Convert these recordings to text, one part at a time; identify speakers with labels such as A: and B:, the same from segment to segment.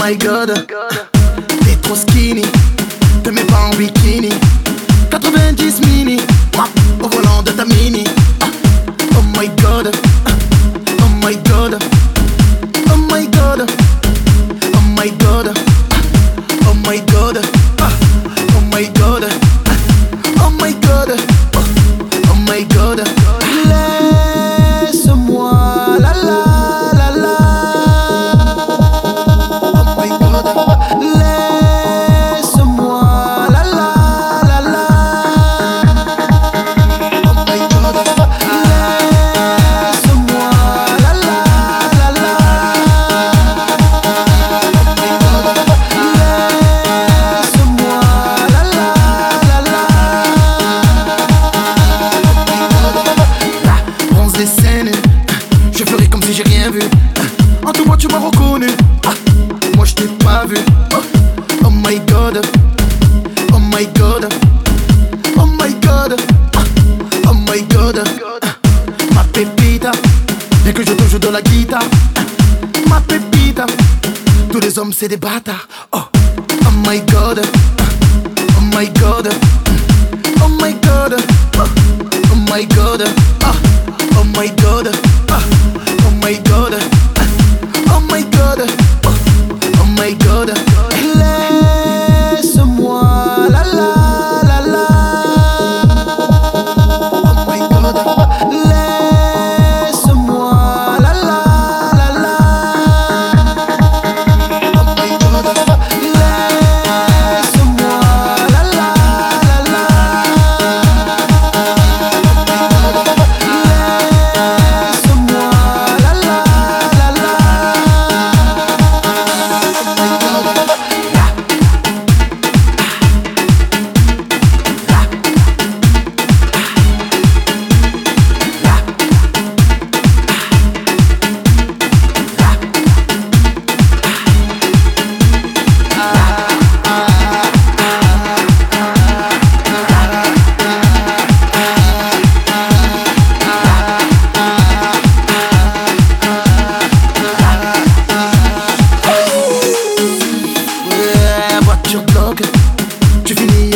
A: my god T'es trop skinny Te mets pas en bikini 90 000 comme si j'ai rien vu. En tout moi, tu m'as reconnu. Moi, je t'ai pas vu. Oh my god. Oh my god. Oh my god. Oh my god. Ma pépita. Bien que je te joue de la guitare. Ma pépita. Tous les hommes, c'est des bâtards. Oh. oh Oh my god. Oh my god. Oh my god. Oh my god. Oh, oh my god. my God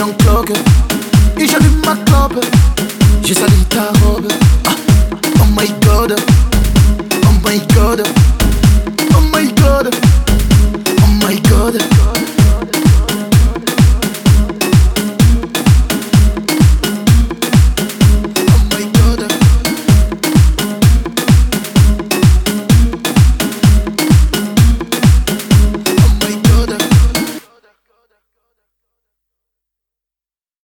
A: young plug Et j'allume ma clope Je salis ta robe Oh my god eh? Oh my god eh? Oh my god, eh? oh my god.